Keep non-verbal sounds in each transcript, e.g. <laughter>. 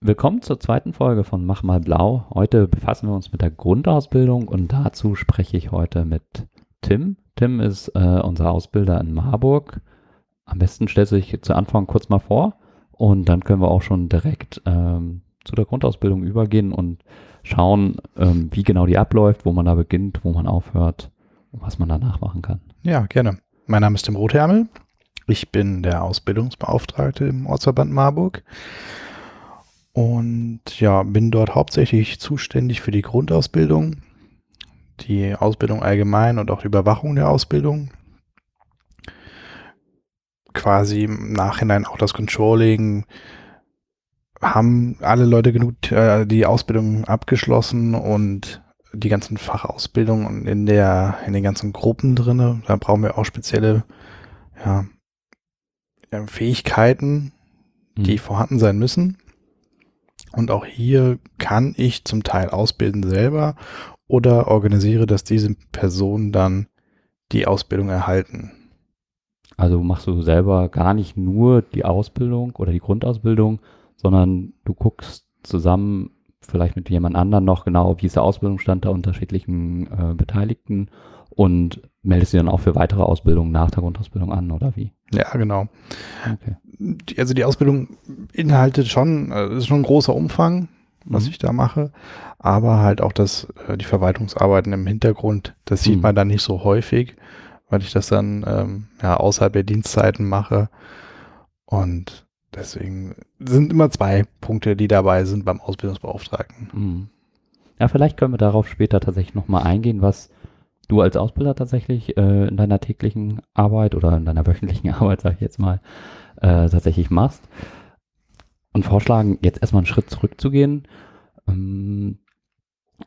Willkommen zur zweiten Folge von Mach mal blau. Heute befassen wir uns mit der Grundausbildung und dazu spreche ich heute mit Tim. Tim ist äh, unser Ausbilder in Marburg. Am besten stellt sich zu Anfang kurz mal vor und dann können wir auch schon direkt ähm, zu der Grundausbildung übergehen und schauen, ähm, wie genau die abläuft, wo man da beginnt, wo man aufhört und was man danach machen kann. Ja, gerne. Mein Name ist Tim Rothermel. Ich bin der Ausbildungsbeauftragte im Ortsverband Marburg und ja, bin dort hauptsächlich zuständig für die Grundausbildung, die Ausbildung allgemein und auch die Überwachung der Ausbildung. Quasi im Nachhinein auch das Controlling. Haben alle Leute genug äh, die Ausbildung abgeschlossen und die ganzen Fachausbildungen in der in den ganzen Gruppen drinne. Da brauchen wir auch spezielle ja, Fähigkeiten, die mhm. vorhanden sein müssen. Und auch hier kann ich zum Teil ausbilden selber oder organisiere, dass diese Personen dann die Ausbildung erhalten. Also machst du selber gar nicht nur die Ausbildung oder die Grundausbildung, sondern du guckst zusammen vielleicht mit jemand anderem noch genau, wie ist der Ausbildungsstand der unterschiedlichen äh, Beteiligten und meldest du dann auch für weitere Ausbildungen nach der Grundausbildung an, oder wie? Ja, genau. Okay. Also die Ausbildung inhaltet schon, äh, ist schon ein großer Umfang, was mhm. ich da mache, aber halt auch das, äh, die Verwaltungsarbeiten im Hintergrund, das sieht mhm. man dann nicht so häufig, weil ich das dann ähm, ja, außerhalb der Dienstzeiten mache. Und deswegen sind immer zwei Punkte, die dabei sind beim Ausbildungsbeauftragten. Mhm. Ja, vielleicht können wir darauf später tatsächlich nochmal eingehen, was du als Ausbilder tatsächlich äh, in deiner täglichen Arbeit oder in deiner wöchentlichen <laughs> Arbeit, sag ich jetzt mal, äh, tatsächlich machst. Und vorschlagen, jetzt erstmal einen Schritt zurückzugehen. Ähm,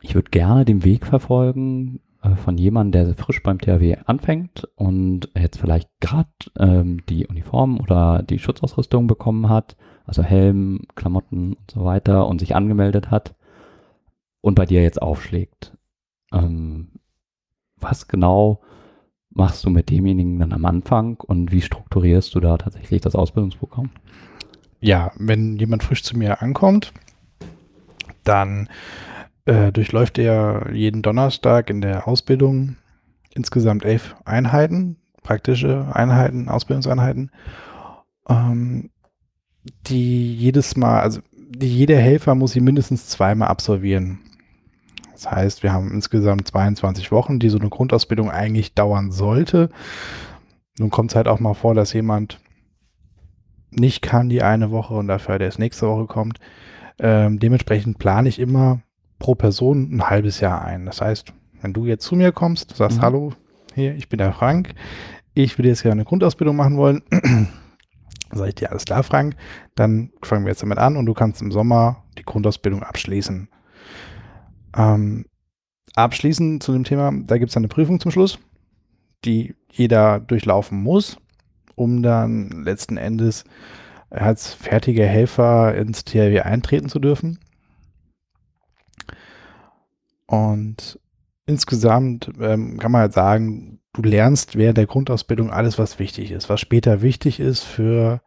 ich würde gerne den Weg verfolgen äh, von jemandem, der frisch beim THW anfängt und jetzt vielleicht gerade ähm, die Uniform oder die Schutzausrüstung bekommen hat, also Helm, Klamotten und so weiter und sich angemeldet hat und bei dir jetzt aufschlägt. Ähm, was genau machst du mit demjenigen dann am Anfang und wie strukturierst du da tatsächlich das Ausbildungsprogramm? Ja, wenn jemand frisch zu mir ankommt, dann äh, durchläuft er jeden Donnerstag in der Ausbildung insgesamt elf Einheiten, praktische Einheiten, Ausbildungseinheiten, ähm, die jedes Mal, also die, jeder Helfer muss sie mindestens zweimal absolvieren. Das heißt, wir haben insgesamt 22 Wochen, die so eine Grundausbildung eigentlich dauern sollte. Nun kommt es halt auch mal vor, dass jemand nicht kann die eine Woche und dafür der nächste Woche kommt. Ähm, dementsprechend plane ich immer pro Person ein halbes Jahr ein. Das heißt, wenn du jetzt zu mir kommst, sagst, mhm. hallo, hier, ich bin der Frank, ich würde jetzt gerne eine Grundausbildung machen wollen, <clears throat> sage ich dir, alles klar, Frank, dann fangen wir jetzt damit an und du kannst im Sommer die Grundausbildung abschließen. Ähm, abschließend zu dem Thema, da gibt es eine Prüfung zum Schluss, die jeder durchlaufen muss, um dann letzten Endes als fertiger Helfer ins THW eintreten zu dürfen. Und insgesamt ähm, kann man halt sagen, du lernst während der Grundausbildung alles, was wichtig ist, was später wichtig ist für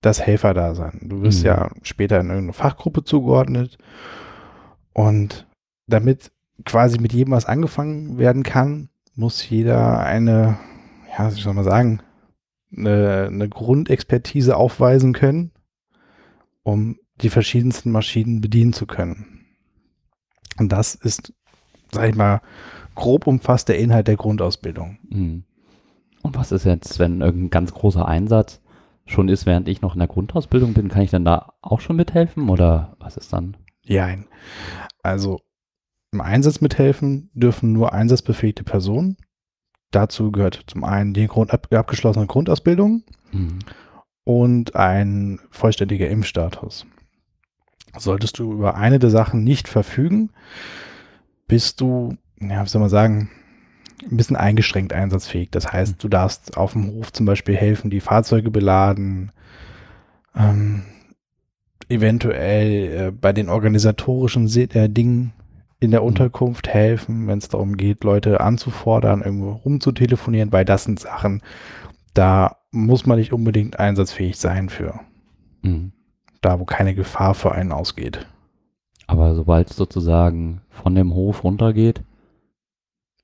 das Helferdasein. Du wirst mhm. ja später in irgendeine Fachgruppe zugeordnet und damit quasi mit jedem was angefangen werden kann, muss jeder eine, ja, wie soll man sagen, eine, eine Grundexpertise aufweisen können, um die verschiedensten Maschinen bedienen zu können. Und das ist, sag ich mal, grob umfasst der Inhalt der Grundausbildung. Mhm. Und was ist jetzt, wenn irgendein ganz großer Einsatz schon ist, während ich noch in der Grundausbildung bin, kann ich dann da auch schon mithelfen oder was ist dann? Nein. Also im Einsatz mithelfen dürfen nur einsatzbefähigte Personen. Dazu gehört zum einen die Grund, ab, abgeschlossene Grundausbildung mhm. und ein vollständiger Impfstatus. Solltest du über eine der Sachen nicht verfügen, bist du, ja, wie soll man sagen, ein bisschen eingeschränkt einsatzfähig. Das heißt, mhm. du darfst auf dem Hof zum Beispiel helfen, die Fahrzeuge beladen, ähm, eventuell äh, bei den organisatorischen äh, Dingen in der mhm. Unterkunft helfen, wenn es darum geht, Leute anzufordern, irgendwo rumzutelefonieren, weil das sind Sachen, da muss man nicht unbedingt einsatzfähig sein für. Mhm. da wo keine Gefahr für einen ausgeht. Aber sobald es sozusagen von dem Hof runtergeht,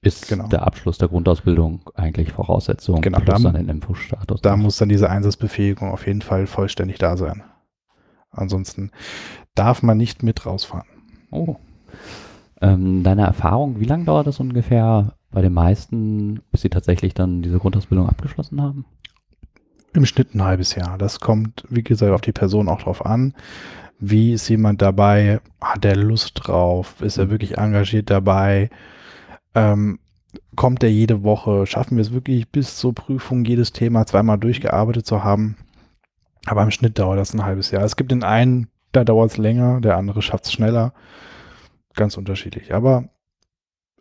ist Genau. der Abschluss der Grundausbildung eigentlich Voraussetzung Genau, plus da- dann den Infostatus. Da muss dann diese Einsatzbefähigung auf jeden Fall vollständig da sein. Ansonsten darf man nicht mit rausfahren. Oh. Ähm, deine Erfahrung, wie lange dauert das ungefähr bei den meisten, bis sie tatsächlich dann diese Grundausbildung abgeschlossen haben? Im Schnitt ein halbes Jahr. Das kommt, wie gesagt, auf die Person auch drauf an. Wie ist jemand dabei? Hat er Lust drauf? Ist er wirklich engagiert dabei? Ähm, kommt er jede Woche? Schaffen wir es wirklich bis zur Prüfung jedes Thema zweimal durchgearbeitet zu haben? Aber im Schnitt dauert das ein halbes Jahr. Es gibt den einen, da dauert es länger, der andere schafft es schneller. Ganz unterschiedlich. Aber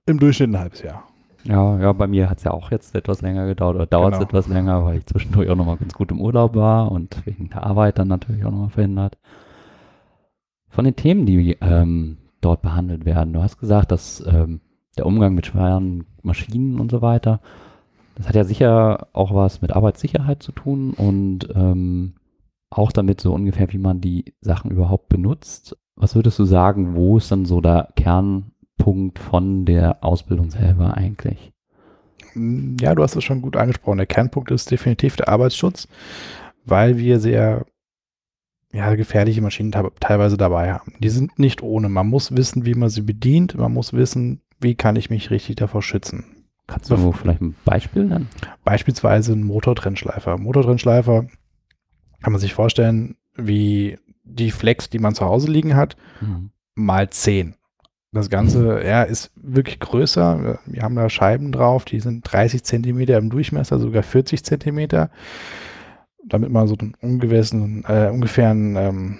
im Durchschnitt ein halbes Jahr. Ja, ja, bei mir hat es ja auch jetzt etwas länger gedauert oder dauert es Genau. etwas länger, weil ich zwischendurch auch nochmal ganz gut im Urlaub war und wegen der Arbeit dann natürlich auch nochmal verhindert. Von den Themen, die ähm, dort behandelt werden, du hast gesagt, dass ähm, der Umgang mit schweren Maschinen und so weiter, das hat ja sicher auch was mit Arbeitssicherheit zu tun und ähm, auch damit so ungefähr, wie man die Sachen überhaupt benutzt. Was würdest du sagen, wo ist dann so der Kernpunkt von der Ausbildung selber eigentlich? Ja, du hast es schon gut angesprochen. Der Kernpunkt ist definitiv der Arbeitsschutz, weil wir sehr ja, gefährliche Maschinen te- teilweise dabei haben. Die sind nicht ohne. Man muss wissen, wie man sie bedient. Man muss wissen, wie kann ich mich richtig davor schützen. Kannst du vielleicht ein Beispiel nennen? Beispielsweise ein Motortrennschleifer. Motortrennschleifer kann man sich vorstellen, wie die Flex, die man zu Hause liegen hat, Mhm. mal 10. Das Ganze ja, ist wirklich größer. Wir haben da Scheiben drauf, die sind 30 Zentimeter im Durchmesser, sogar 40 Zentimeter, damit man so einen ungewissen, äh, ungefähren, ähm,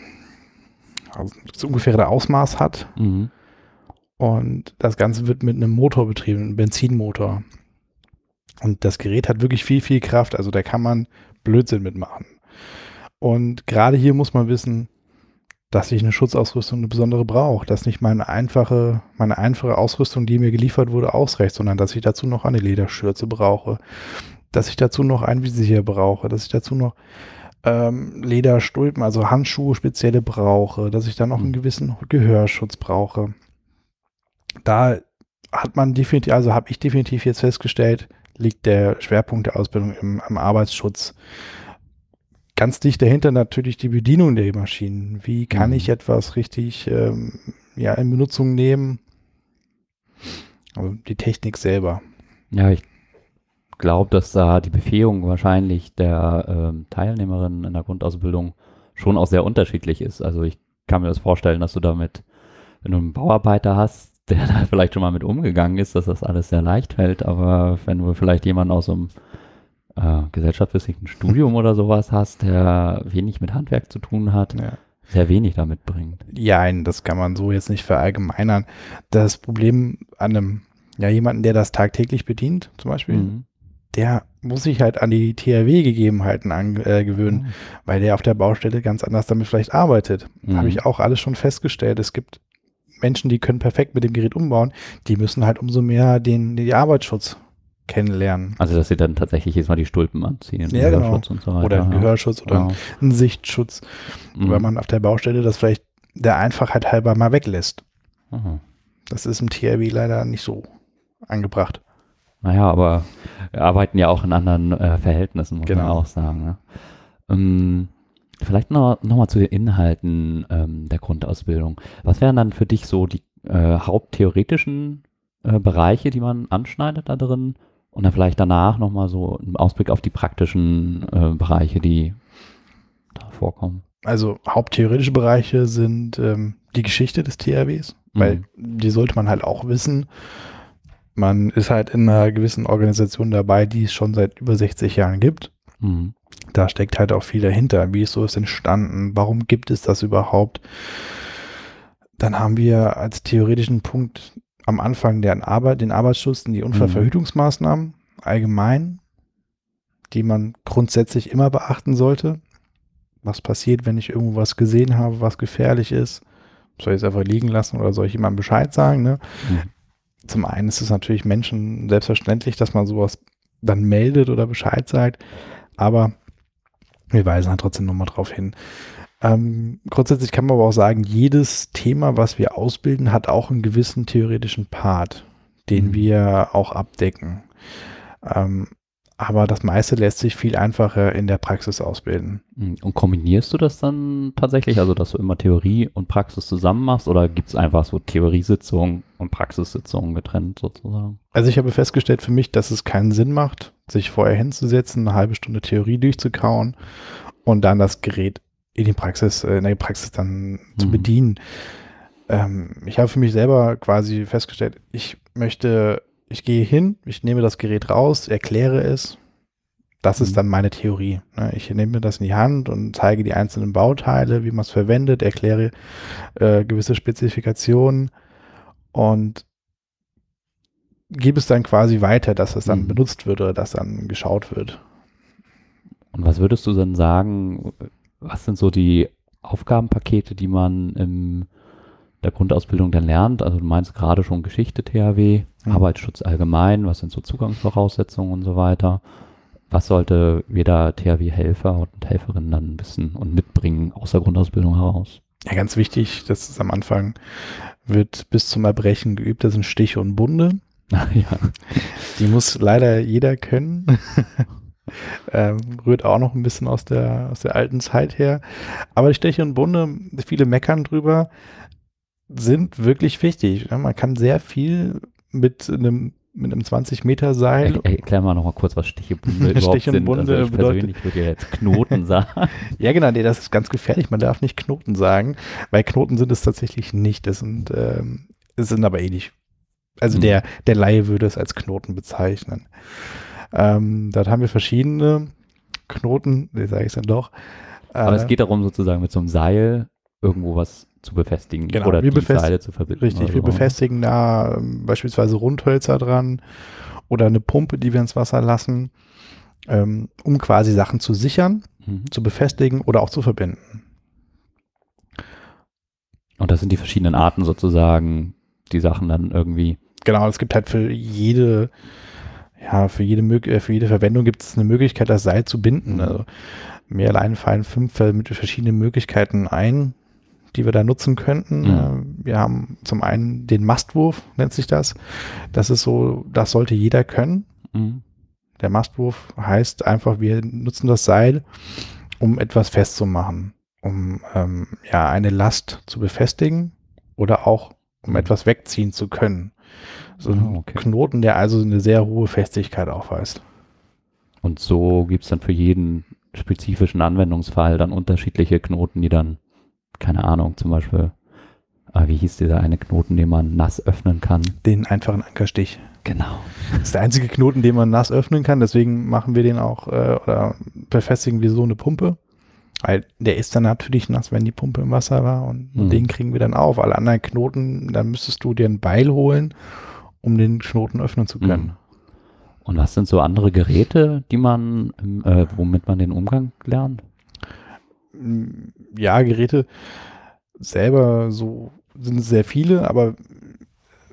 also das ungefähre Ausmaß hat. Mhm. Und das Ganze wird mit einem Motor betrieben, einem Benzinmotor. Und das Gerät hat wirklich viel, viel Kraft. Also da kann man Blödsinn mitmachen. Und gerade hier muss man wissen, dass ich eine Schutzausrüstung eine besondere brauche. Dass nicht meine einfache, meine einfache Ausrüstung, die mir geliefert wurde, ausreicht, sondern dass ich dazu noch eine Lederschürze brauche. Dass ich dazu noch ein Visier brauche. Dass ich dazu noch ähm, Lederstulpen, also Handschuhe spezielle brauche. Dass ich dann noch einen Mhm. gewissen Gehörschutz brauche da hat man definitiv, also habe ich definitiv jetzt festgestellt, liegt der Schwerpunkt der Ausbildung im, am Arbeitsschutz. Ganz dicht dahinter natürlich die Bedienung der Maschinen. Wie kann Mhm. ich etwas richtig ähm, ja, in Benutzung nehmen? Also die Technik selber. Ja, ich glaube, dass da die Befähigung wahrscheinlich der ähm, Teilnehmerinnen in der Grundausbildung schon auch sehr unterschiedlich ist. Also ich kann mir das vorstellen, dass du damit, wenn du einen Bauarbeiter hast, der <laughs> da vielleicht schon mal mit umgegangen ist, dass das alles sehr leicht fällt, aber wenn du vielleicht jemanden aus einem äh, gesellschaftswissenschaftlichen Studium oder sowas hast, der wenig mit Handwerk zu tun hat, Ja. sehr wenig damit bringt. Jein, das kann man so jetzt nicht verallgemeinern. Das Problem an einem, ja, jemanden, der das tagtäglich bedient, zum Beispiel, Mhm. der muss sich halt an die THW-Gegebenheiten angewöhnen. Äh, gewöhnen. weil der auf der Baustelle ganz anders damit vielleicht arbeitet. Mhm. Habe ich auch alles schon festgestellt. Es gibt Menschen, die können perfekt mit dem Gerät umbauen, die müssen halt umso mehr den, den Arbeitsschutz kennenlernen. Also, dass sie dann tatsächlich jetzt mal die Stulpen anziehen, Ja, genau. So. Oder einen. Gehörschutz oder Ja. einen Sichtschutz, Mhm. weil man auf der Baustelle das vielleicht der Einfachheit halber mal weglässt. Aha. Das ist im THW leider nicht so angebracht. Naja, aber wir arbeiten ja auch in anderen äh, Verhältnissen, muss man Genau. auch sagen. Ne? Ähm, vielleicht noch, noch mal zu den Inhalten ähm, der Grundausbildung. Was wären dann für dich so die äh, haupttheoretischen äh, Bereiche, die man anschneidet da drin? Und dann vielleicht danach noch mal so einen Ausblick auf die praktischen äh, Bereiche, die da vorkommen. Also haupttheoretische Bereiche sind ähm, die Geschichte des THWs, weil Mhm. die sollte man halt auch wissen. Man ist halt in einer gewissen Organisation dabei, die es schon seit über 60 Jahren gibt. Mhm. Da steckt halt auch viel dahinter. Wie ist sowas entstanden? Warum gibt es das überhaupt? Dann haben wir als theoretischen Punkt am Anfang der Arbeit, den Arbeitsschutz und die Unfallverhütungsmaßnahmen allgemein, die man grundsätzlich immer beachten sollte. Was passiert, wenn ich irgendwo was gesehen habe, was gefährlich ist? Soll ich es einfach liegen lassen oder soll ich jemandem Bescheid sagen? Ne? Mhm. Zum einen ist es natürlich Menschen selbstverständlich, dass man sowas dann meldet oder Bescheid sagt, aber wir weisen halt trotzdem nochmal drauf hin. Ähm, grundsätzlich kann man aber auch sagen, jedes Thema, was wir ausbilden, hat auch einen gewissen theoretischen Part, den Mhm. wir auch abdecken. Ähm, aber das meiste lässt sich viel einfacher in der Praxis ausbilden. Mhm. Und kombinierst du das dann tatsächlich, also dass du immer Theorie und Praxis zusammen machst oder gibt es einfach so Theoriesitzungen und Praxissitzungen getrennt sozusagen? Also ich habe festgestellt für mich, dass es keinen Sinn macht, sich vorher hinzusetzen, eine halbe Stunde Theorie durchzukauen und dann das Gerät in die Praxis, äh, in der Praxis dann zu Mhm. bedienen. Ähm, ich habe für mich selber quasi festgestellt, ich möchte, ich gehe hin, ich nehme das Gerät raus, erkläre es. Das Mhm. ist dann meine Theorie. ne? Ich nehme das in die Hand und zeige die einzelnen Bauteile, wie man es verwendet, erkläre äh, gewisse Spezifikationen und gebe es dann quasi weiter, dass es dann Mhm. benutzt wird oder dass dann geschaut wird. Und was würdest du denn sagen, was sind so die Aufgabenpakete, die man in der Grundausbildung dann lernt? Also du meinst gerade schon Geschichte THW, Mhm. Arbeitsschutz allgemein, was sind so Zugangsvoraussetzungen und so weiter? Was sollte jeder THW-Helfer und Helferin dann wissen und mitbringen aus der Grundausbildung heraus? Ja, ganz wichtig, das ist am Anfang, wird bis zum Erbrechen geübt, das sind Stiche und Bunde. <laughs> ja. Die muss leider jeder können. <laughs> ähm, rührt auch noch ein bisschen aus der, aus der alten Zeit her. Aber die Stiche und Bunde, viele meckern drüber, sind wirklich wichtig. Man kann sehr viel mit einem, mit einem 20 Meter Seil Er, erklär mal noch mal kurz, was Stichebunde <laughs> überhaupt Stich und sind. Bunde also ich bedeutet- persönlich würde ja jetzt Knoten <laughs> sagen. Ja, genau, nee, das ist ganz gefährlich. Man darf nicht Knoten sagen, weil Knoten sind es tatsächlich nicht. Das sind, ähm, es sind aber ähnlich. Also Hm. der, der Laie würde es als Knoten bezeichnen. Ähm, dort haben wir verschiedene Knoten, nee, sage ich dann doch. Aber Äh, es geht darum, sozusagen mit so einem Seil irgendwo was zu befestigen Genau, oder wir die Seile zu verbinden. Richtig, wir so. befestigen da ähm, beispielsweise Rundhölzer dran oder eine Pumpe, die wir ins Wasser lassen, ähm, um quasi Sachen zu sichern, Mhm. zu befestigen oder auch zu verbinden. Und das sind die verschiedenen Arten sozusagen, die Sachen dann irgendwie. Genau, es gibt halt für jede, ja, für jede, äh, für jede Verwendung gibt es eine Möglichkeit, das Seil zu binden. Mhm. Also mir allein fallen fünf mit verschiedenen Möglichkeiten ein, die wir da nutzen könnten. Mhm. Äh, Wir haben zum einen den Mastwurf, nennt sich das. Das ist so, das sollte jeder können. Mhm. Der Mastwurf heißt einfach, wir nutzen das Seil, um etwas festzumachen, um ähm, ja eine Last zu befestigen oder auch um Mhm. etwas wegziehen zu können. So ein Ah, okay. Knoten, der also eine sehr hohe Festigkeit aufweist. Und so gibt es dann für jeden spezifischen Anwendungsfall dann unterschiedliche Knoten, die dann, keine Ahnung, zum Beispiel, ah, wie hieß dieser eine Knoten, den man nass öffnen kann? Den einfachen Ankerstich. Genau. Das ist der einzige Knoten, den man nass öffnen kann. Deswegen machen wir den auch äh, oder befestigen wir so eine Pumpe. Weil der ist dann natürlich nass, wenn die Pumpe im Wasser war und Mhm. den kriegen wir dann auf. Alle anderen Knoten, da müsstest du dir ein Beil holen, um den Knoten öffnen zu können. Mhm. Und was sind so andere Geräte, die man, im, äh, womit man den Umgang lernt? Ja, Geräte selber so sind es sehr viele, aber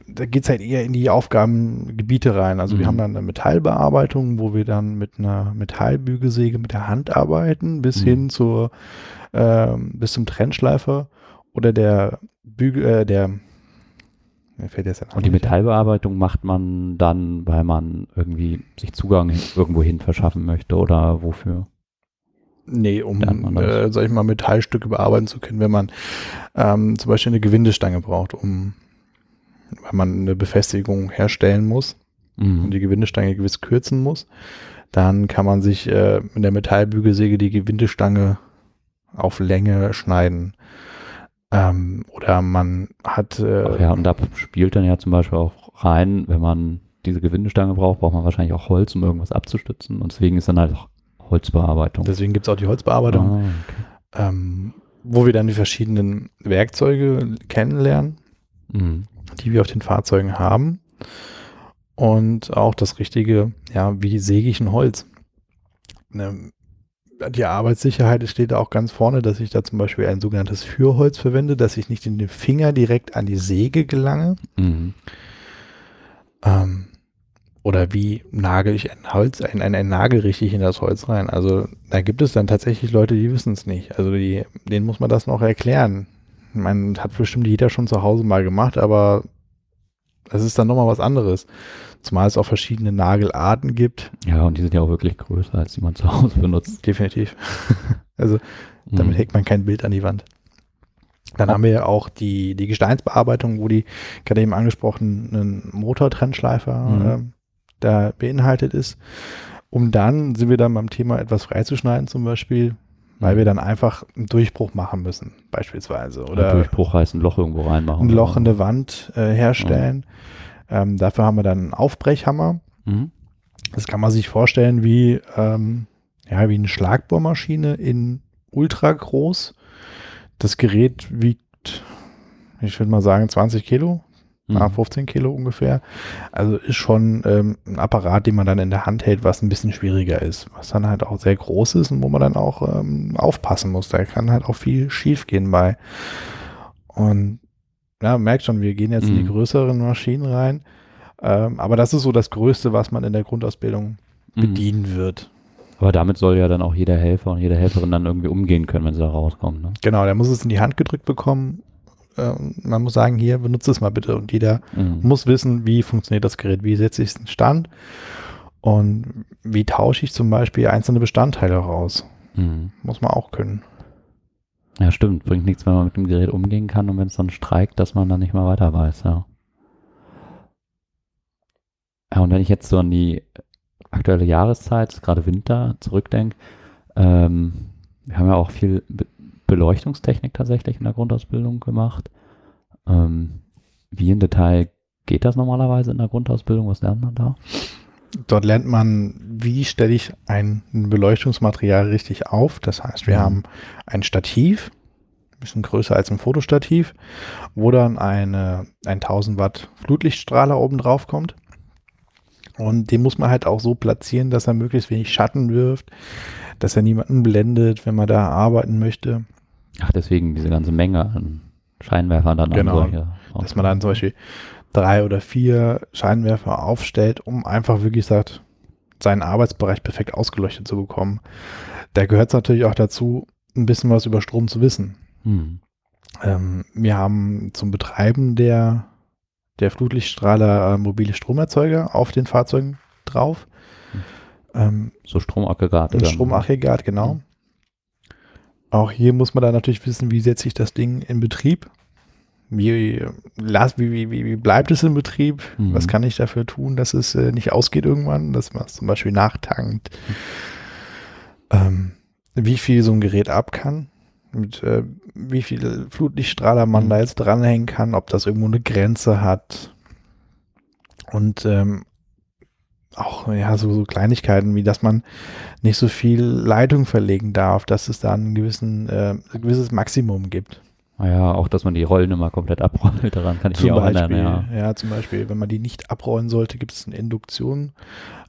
da geht es halt eher in die Aufgabengebiete rein. Also wir Mhm. haben dann eine Metallbearbeitung, wo wir dann mit einer Metallbügelsäge mit der Hand arbeiten, bis Mhm. hin zur ähm, bis zum Trennschleifer oder der Bügel, äh, der mir fällt jetzt Und die. Metallbearbeitung macht man dann, weil man irgendwie sich Zugang irgendwo hin verschaffen möchte oder wofür? Nee, um, äh, sag ich mal, Metallstücke bearbeiten zu können, wenn man ähm, zum Beispiel eine Gewindestange braucht, um, weil man eine Befestigung herstellen muss und Mhm. die Gewindestange gewiss kürzen muss, dann kann man sich äh, mit der Metallbügelsäge die Gewindestange auf Länge schneiden. Ähm, oder man hat äh, Ach ja, und da spielt dann ja zum Beispiel auch rein, wenn man diese Gewindestange braucht, braucht man wahrscheinlich auch Holz, um irgendwas abzustützen. Und deswegen ist dann halt auch Holzbearbeitung. deswegen gibt es auch die Holzbearbeitung, Ah, okay. ähm, wo wir dann die verschiedenen Werkzeuge kennenlernen. Mhm. die wir auf den Fahrzeugen haben. Und auch das richtige, ja, wie säge ich ein Holz? Ne, die Arbeitssicherheit steht da auch ganz vorne, dass ich da zum Beispiel ein sogenanntes Führholz verwende, dass ich nicht in den Finger direkt an die Säge gelange. Mhm. Ähm, oder wie nagel ich ein Holz, ein, ein, ein Nagel richtig in das Holz rein? Also da gibt es dann tatsächlich Leute, die wissen es nicht. Also die, denen muss man das noch erklären. Man hat bestimmt jeder schon zu Hause mal gemacht, aber das ist dann nochmal was anderes. Zumal es auch verschiedene Nagelarten gibt. Ja, und die sind ja auch wirklich größer, als die man zu Hause benutzt. Definitiv. <laughs> also damit Mhm. hängt man kein Bild an die Wand. Dann haben wir ja auch die, die Gesteinsbearbeitung, wo die gerade eben angesprochenen Motortrennschleifer Mhm. ähm, da beinhaltet ist. Um dann sind wir dann beim Thema etwas freizuschneiden zum Beispiel, weil wir dann einfach einen Durchbruch machen müssen, beispielsweise. Oder Oder Durchbruch heißt ein Loch irgendwo reinmachen. ein Loch in der Wand äh, herstellen. Ähm, dafür haben wir dann einen Aufbrechhammer. Mhm. Das kann man sich vorstellen wie, ähm, ja, wie eine Schlagbohrmaschine in ultra groß. Das Gerät wiegt, ich würde mal sagen, 20 Kilo, Mhm. ah, 15 Kilo ungefähr. Also ist schon ähm, ein Apparat, den man dann in der Hand hält, was ein bisschen schwieriger ist, was dann halt auch sehr groß ist und wo man dann auch ähm, aufpassen muss. Da kann halt auch viel schief gehen bei. Und ja, merkt schon, wir gehen jetzt in die Mhm. größeren Maschinen rein. Ähm, aber das ist so das Größte, was man in der Grundausbildung Mhm. bedienen wird. Aber damit soll ja dann auch jeder Helfer und jede Helferin dann irgendwie umgehen können, wenn sie da rauskommen. Ne? Genau, der muss es in die Hand gedrückt bekommen. Ähm, man muss sagen, hier, benutze es mal bitte. Und jeder Mhm. muss wissen, wie funktioniert das Gerät, wie setze ich es in Stand und wie tausche ich zum Beispiel einzelne Bestandteile raus. Mhm. Muss man auch können. Ja, stimmt. Bringt nichts, wenn man mit dem Gerät umgehen kann und wenn es dann streikt, dass man dann nicht mehr weiter weiß, ja. Ja, und wenn ich jetzt so an die aktuelle Jahreszeit, gerade Winter, zurückdenke, ähm, wir haben ja auch viel Beleuchtungstechnik tatsächlich in der Grundausbildung gemacht. Ähm, wie im Detail geht das normalerweise in der Grundausbildung? Was lernt man da? Dort lernt man, wie stelle ich ein Beleuchtungsmaterial richtig auf. Das heißt, wir Mhm. haben ein Stativ, ein bisschen größer als ein Fotostativ, wo dann eine, ein 1000 Watt Flutlichtstrahler oben drauf kommt. Und den muss man halt auch so platzieren, dass er möglichst wenig Schatten wirft, dass er niemanden blendet, wenn man da arbeiten möchte. Ach, deswegen diese ganze Menge an Scheinwerfern dann Genau. an solche. Dass man dann zum Beispiel drei oder vier Scheinwerfer aufstellt, um einfach wirklich sagt, seinen Arbeitsbereich perfekt ausgeleuchtet zu bekommen. Da gehört es natürlich auch dazu, ein bisschen was über Strom zu wissen. Hm. Ähm, wir haben zum Betreiben der, der Flutlichtstrahler äh, mobile Stromerzeuger auf den Fahrzeugen drauf. Hm. Ähm, So Stromaggregate. ein dann. Stromaggregat, genau. Mhm. Auch hier muss man dann natürlich wissen, wie setze ich das Ding in Betrieb? Wie, wie, wie, wie, bleibt es in Betrieb? Mhm. Was kann ich dafür tun, dass es äh, nicht ausgeht irgendwann, dass man es zum Beispiel nachtankt? Ähm, wie viel so ein Gerät ab kann? Mit äh, wie viel Flutlichtstrahler man Mhm. da jetzt dranhängen kann, ob das irgendwo eine Grenze hat. Und ähm, auch ja, so, so Kleinigkeiten, wie dass man nicht so viel Leitung verlegen darf, dass es da einen gewissen, äh, ein gewisses Maximum gibt. Naja, auch, dass man die Rollen immer komplett abrollt, daran kann ich mich auch Beispiel, erinnern, ja. ja. zum Beispiel, wenn man die nicht abrollen sollte, gibt es eine Induktion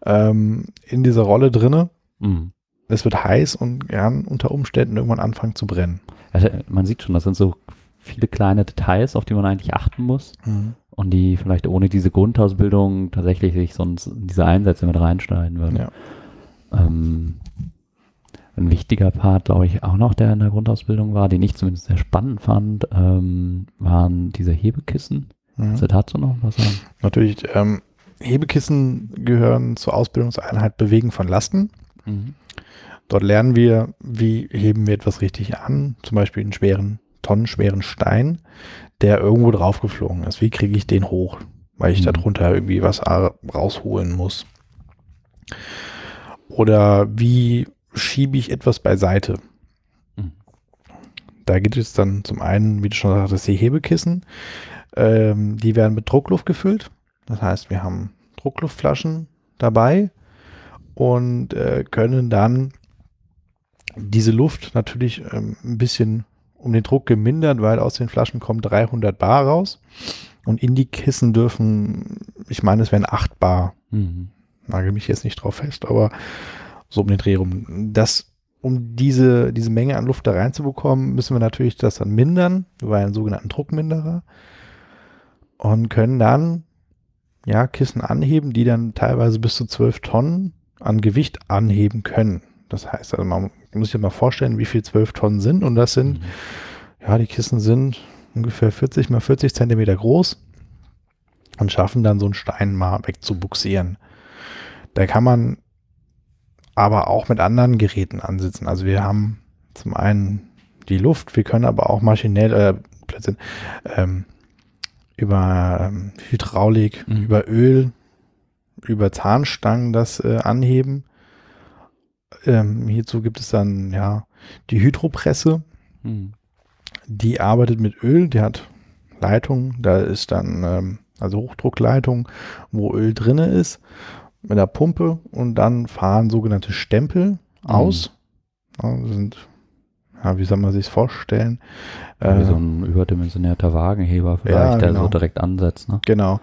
ähm, in dieser Rolle drinne. Mhm. Es wird heiß und kann unter Umständen irgendwann anfangen zu brennen. Also, man sieht schon, das sind so viele kleine Details, auf die man eigentlich achten muss und die vielleicht ohne diese Grundausbildung tatsächlich sich sonst in diese Einsätze mit reinschneiden würden. Ja. Ähm, ein wichtiger Part, glaube ich, auch noch, der in der Grundausbildung war, den ich zumindest sehr spannend fand, ähm, waren diese Hebekissen. Mhm. Kannst du dazu noch was sagen? Natürlich, ähm, Hebekissen gehören zur Ausbildungseinheit Bewegen von Lasten. Mhm. Dort lernen wir, wie heben wir etwas richtig an, zum Beispiel einen schweren, tonnenschweren Stein, der irgendwo draufgeflogen ist. Wie kriege ich den hoch? Weil ich Mhm. darunter irgendwie was rausholen muss. Oder wie schiebe ich etwas beiseite? Mhm. Da gibt es dann zum einen, wie du schon sagtest, die Hebekissen. Ähm, die werden mit Druckluft gefüllt. Das heißt, wir haben Druckluftflaschen dabei und äh, können dann diese Luft natürlich ähm, ein bisschen um den Druck gemindert, weil aus den Flaschen kommen 300 Bar raus und in die Kissen dürfen, ich meine, es wären 8 Bar. Mhm. Nagel mich jetzt nicht drauf fest, aber so um den Dreh rum. Das, um diese, diese Menge an Luft da reinzubekommen, müssen wir natürlich das dann mindern über einen sogenannten Druckminderer und können dann ja, Kissen anheben, die dann teilweise bis zu 12 Tonnen an Gewicht anheben können. Das heißt, also man muss sich mal vorstellen, wie viel 12 Tonnen sind. Und das sind, Mhm. ja, die Kissen sind ungefähr 40 mal 40 Zentimeter groß und schaffen dann so einen Stein mal wegzubuxieren. Da kann man aber auch mit anderen Geräten ansitzen. Also wir haben zum einen die Luft, wir können aber auch maschinell, äh, Blödsinn, ähm, über ähm, Hydraulik, Mhm. über Öl, über Zahnstangen das äh, anheben. Ähm, hierzu gibt es dann ja die Hydropresse, Mhm. die arbeitet mit Öl, die hat Leitung, da ist dann ähm, also Hochdruckleitung, wo Öl drinne ist, mit der Pumpe und dann fahren sogenannte Stempel aus. Ja, das sind, ja, wie soll man sich vorstellen? Wie Äh, so ein überdimensionierter Wagenheber vielleicht, Ja, der genau. so direkt ansetzt. Ne? genau.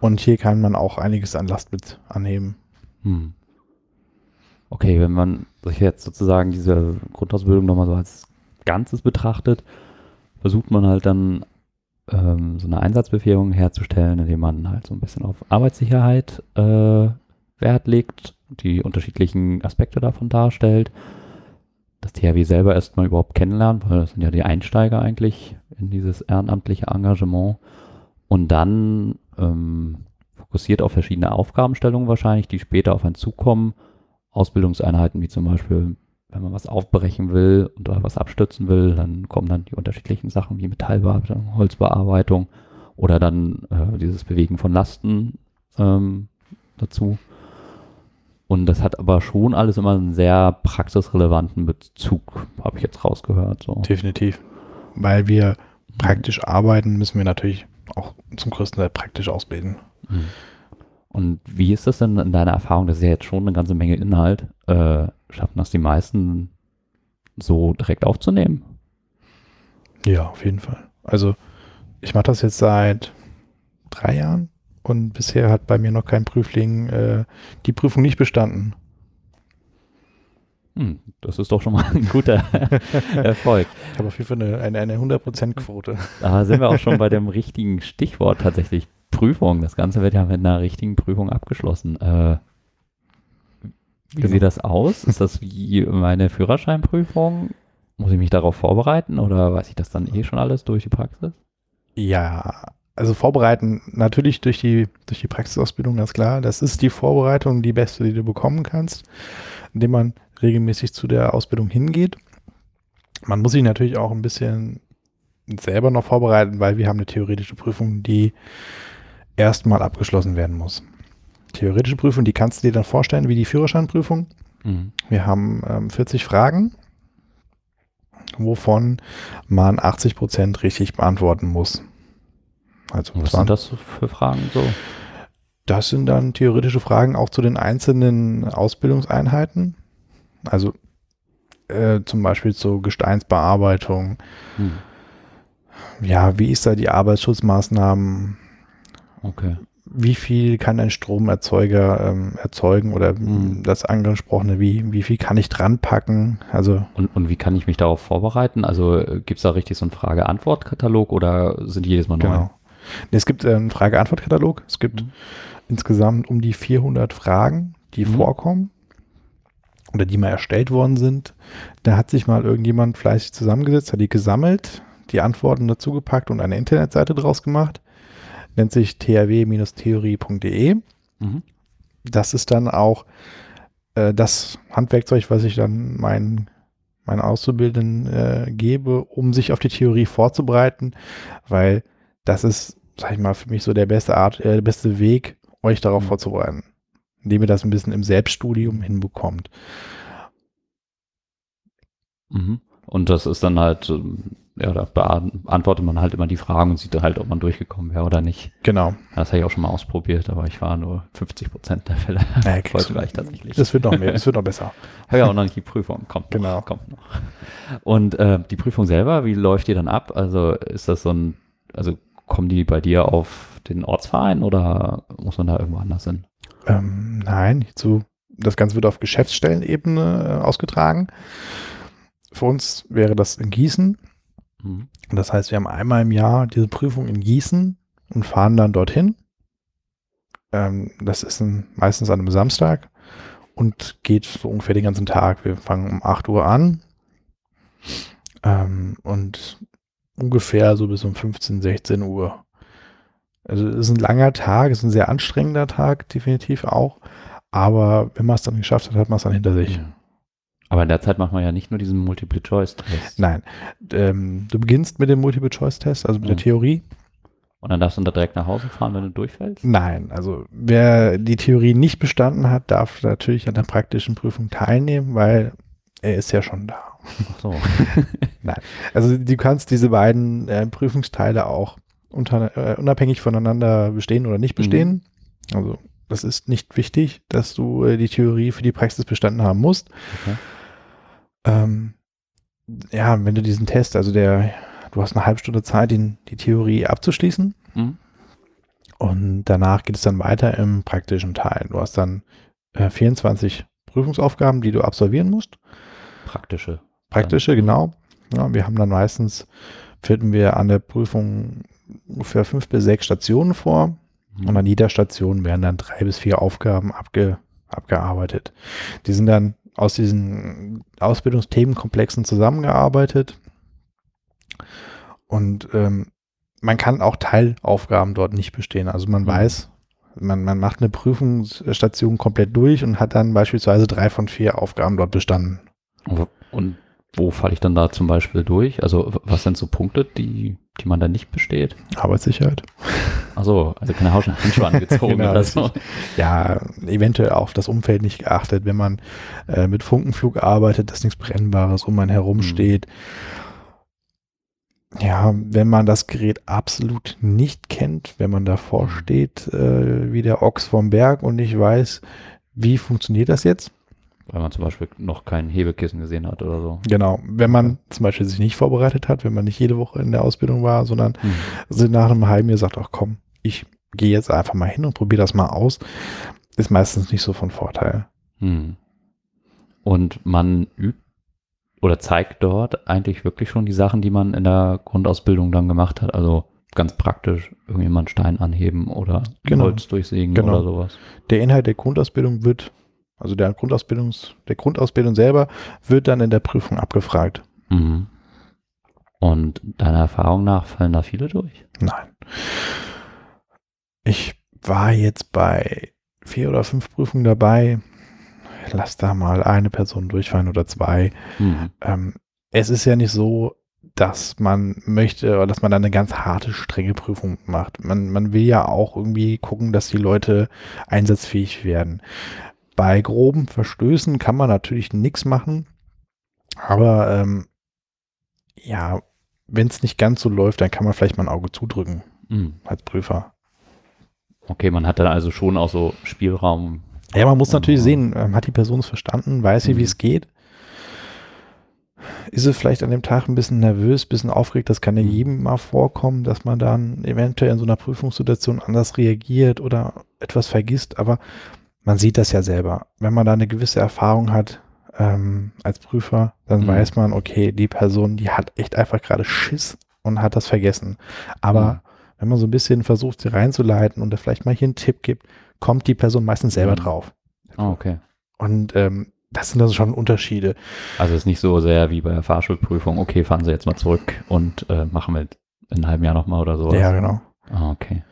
Und hier kann man auch einiges an Last mit anheben. Hm. Okay, wenn man sich jetzt sozusagen diese Grundausbildung nochmal so als Ganzes betrachtet, versucht man halt dann ähm, so eine Einsatzbefähigung herzustellen, indem man halt so ein bisschen auf Arbeitssicherheit äh, Wert legt, die unterschiedlichen Aspekte davon darstellt, das THW selber erstmal überhaupt kennenlernt, weil das sind ja die Einsteiger eigentlich in dieses ehrenamtliche Engagement und dann ähm, fokussiert auf verschiedene Aufgabenstellungen wahrscheinlich, die später auf einen zukommen. Ausbildungseinheiten wie zum Beispiel, wenn man was aufbrechen will und da was abstützen will, dann kommen dann die unterschiedlichen Sachen wie Metallbearbeitung, Holzbearbeitung oder dann äh, dieses Bewegen von Lasten ähm, dazu. Und das hat aber schon alles immer einen sehr praxisrelevanten Bezug, habe ich jetzt rausgehört. So. Definitiv. Weil wir praktisch arbeiten, müssen wir natürlich auch zum größten Teil praktisch ausbilden. Mhm. Und wie ist das denn in deiner Erfahrung? Das ist ja jetzt schon eine ganze Menge Inhalt. Äh, schaffen das die meisten so direkt aufzunehmen? Ja, auf jeden Fall. Also ich mache das jetzt seit drei Jahren und bisher hat bei mir noch kein Prüfling äh, die Prüfung nicht bestanden. Hm, das ist doch schon mal <laughs> ein guter <laughs> Erfolg. Ich habe auf jeden Fall eine, eine, eine 100%-Quote. Da sind wir auch schon bei dem richtigen Stichwort tatsächlich Prüfung. Das Ganze wird ja mit einer richtigen Prüfung abgeschlossen. Äh, wie Genau. sieht das aus? Ist das wie meine Führerscheinprüfung? Muss ich mich darauf vorbereiten oder weiß ich das dann eh schon alles durch die Praxis? Ja, also vorbereiten natürlich durch die, durch die Praxisausbildung, ganz klar. Das ist die Vorbereitung, die beste, die du bekommen kannst, indem man regelmäßig zu der Ausbildung hingeht. Man muss sich natürlich auch ein bisschen selber noch vorbereiten, weil wir haben eine theoretische Prüfung, die erstmal abgeschlossen werden muss. Theoretische Prüfung, die kannst du dir dann vorstellen wie die Führerscheinprüfung. Mhm. Wir haben ähm, 40 Fragen, wovon man 80 Prozent richtig beantworten muss. Also was 20 sind das für Fragen so? das sind dann theoretische Fragen auch zu den einzelnen Ausbildungseinheiten. Also äh, zum Beispiel zur Gesteinsbearbeitung. Hm. Ja, wie ist da die Arbeitsschutzmaßnahmen? Okay. Wie viel kann ein Stromerzeuger ähm, erzeugen oder Mhm. das angesprochene, wie, wie viel kann ich dran packen? Also Und, und wie kann ich mich darauf vorbereiten? Also gibt es da richtig so einen Frage-Antwort-Katalog oder sind die jedes Mal neu? Genau. Es gibt äh, einen Frage-Antwort-Katalog. Es gibt Mhm. insgesamt um die 400 Fragen, die Mhm. vorkommen oder die mal erstellt worden sind. Da hat sich mal irgendjemand fleißig zusammengesetzt, hat die gesammelt, die Antworten dazu gepackt und eine Internetseite draus gemacht. Nennt sich trw-theorie.de. Mhm. Das ist dann auch äh, das Handwerkzeug, was ich dann meinen meinen Auszubildenden äh, gebe, um sich auf die Theorie vorzubereiten, weil das ist, sag ich mal, für mich so der beste Art, äh, der beste Weg, euch darauf Mhm. vorzubereiten, indem ihr das ein bisschen im Selbststudium hinbekommt. Mhm. Und das ist dann halt, ähm, ja, da beantwortet man halt immer die Fragen und sieht dann halt, ob man durchgekommen wäre oder nicht. Genau. Das habe ich auch schon mal ausprobiert, aber ich war nur 50 Prozent der Fälle. Naja, Heute <laughs> du- war ich tatsächlich. Das wird noch mehr, das wird noch besser. <laughs> Habe ja auch noch nicht die Prüfung. Kommt noch, Genau. kommt noch. Und äh, die Prüfung selber, wie läuft die dann ab? Also ist das so ein, also kommen die bei dir auf den Ortsverein oder muss man da irgendwo anders hin? Ähm, nein, hierzu, das Ganze wird auf Geschäftsstellenebene äh, ausgetragen. Für uns wäre das in Gießen. Mhm. Das heißt, wir haben einmal im Jahr diese Prüfung in Gießen und fahren dann dorthin. Ähm, das ist ein, meistens an einem Samstag und geht so ungefähr den ganzen Tag. Wir fangen um 8 Uhr an ähm, und ungefähr so bis um 15, 16 Uhr. Also es ist ein langer Tag, es ist ein sehr anstrengender Tag, definitiv auch. Aber wenn man es dann geschafft hat, hat man es dann hinter sich. Ja. Aber in der Zeit macht man ja nicht nur diesen Multiple-Choice-Test. Nein. Ähm, du beginnst mit dem Multiple-Choice-Test, also mit Ja. der Theorie. Und dann darfst du da direkt nach Hause fahren, wenn du durchfällst? Nein, also wer die Theorie nicht bestanden hat, darf natürlich an der praktischen Prüfung teilnehmen, weil er ist ja schon da. Ach so. <laughs> Also du kannst diese beiden äh, Prüfungsteile auch unter, äh, unabhängig voneinander bestehen oder nicht bestehen. Also das ist nicht wichtig, dass du äh, die Theorie für die Praxis bestanden haben musst. Okay. Ähm, ja, wenn du diesen Test, also der, du hast eine halbe Stunde Zeit, den, die Theorie abzuschließen Mhm. und danach geht es dann weiter im praktischen Teil. Du hast dann äh, 24 Prüfungsaufgaben, die du absolvieren musst. Praktische. Praktische, genau. Ja, wir haben dann meistens, finden wir an der Prüfung ungefähr fünf bis sechs Stationen vor. Mhm. Und an jeder Station werden dann drei bis vier Aufgaben abge, abgearbeitet. Die sind dann aus diesen Ausbildungsthemenkomplexen zusammengearbeitet. Und ähm, man kann auch Teilaufgaben dort nicht bestehen. Also man Mhm. weiß, man, man macht eine Prüfungsstation komplett durch und hat dann beispielsweise drei von vier Aufgaben dort bestanden. Und- Und wo falle ich dann da zum Beispiel durch? Also was sind so Punkte, die, die man da nicht besteht? Arbeitssicherheit. Also, also keine Handschuhe angezogen <laughs> Genau, oder so. ja, eventuell auf das Umfeld nicht geachtet, wenn man äh, mit Funkenflug arbeitet, dass nichts Brennbares um einen herum Mhm. steht. Ja, wenn man das Gerät absolut nicht kennt, wenn man davor Mhm. steht, äh, wie der Ochs vom Berg und nicht weiß, wie funktioniert das jetzt? Weil man zum Beispiel noch kein Hebekissen gesehen hat oder so. Genau, wenn man zum Beispiel sich nicht vorbereitet hat, wenn man nicht jede Woche in der Ausbildung war, sondern Mhm. nach einem halben Jahr sagt, ach komm, ich gehe jetzt einfach mal hin und probiere das mal aus, ist meistens nicht so von Vorteil. Hm. Und man übt oder zeigt dort eigentlich wirklich schon die Sachen, die man in der Grundausbildung dann gemacht hat. Also ganz praktisch irgendjemand Stein anheben oder Genau. Holz durchsägen Genau. oder sowas. Der Inhalt der Grundausbildung wird, also der Grundausbildungs, der Grundausbildung selber wird dann in der Prüfung abgefragt. Mhm. Und deiner Erfahrung nach fallen da viele durch? Nein. Ich war jetzt bei vier oder fünf Prüfungen dabei. Lass da mal eine Person durchfallen oder zwei. Mhm. Ähm, es ist ja nicht so, dass man möchte oder dass man da eine ganz harte, strenge Prüfung macht. Man, man will ja auch irgendwie gucken, dass die Leute einsatzfähig werden. Bei groben Verstößen kann man natürlich nichts machen, aber ähm, ja, wenn es nicht ganz so läuft, dann kann man vielleicht mal ein Auge zudrücken Mhm. als Prüfer. Okay, man hat dann also schon auch so Spielraum. Ja, man muss natürlich sehen, ähm, hat die Person es verstanden, weiß sie, wie Mhm. es geht? Ist sie vielleicht an dem Tag ein bisschen nervös, ein bisschen aufgeregt? Das kann ja Mhm. jedem mal vorkommen, dass man dann eventuell in so einer Prüfungssituation anders reagiert oder etwas vergisst, aber man sieht das ja selber. Wenn man da eine gewisse Erfahrung hat ähm, als Prüfer, dann Mhm. weiß man, okay, die Person, die hat echt einfach gerade Schiss und hat das vergessen. Aber Mhm. wenn man so ein bisschen versucht, sie reinzuleiten und da vielleicht mal hier einen Tipp gibt, kommt die Person meistens selber Mhm. drauf. Ah, okay. Und ähm, das sind also schon Unterschiede. Also es ist nicht so sehr wie bei der Fahrschulprüfung, okay, fahren Sie jetzt mal zurück und äh, machen wir in einem halben Jahr nochmal oder sowas. Ja, genau. Ah, okay.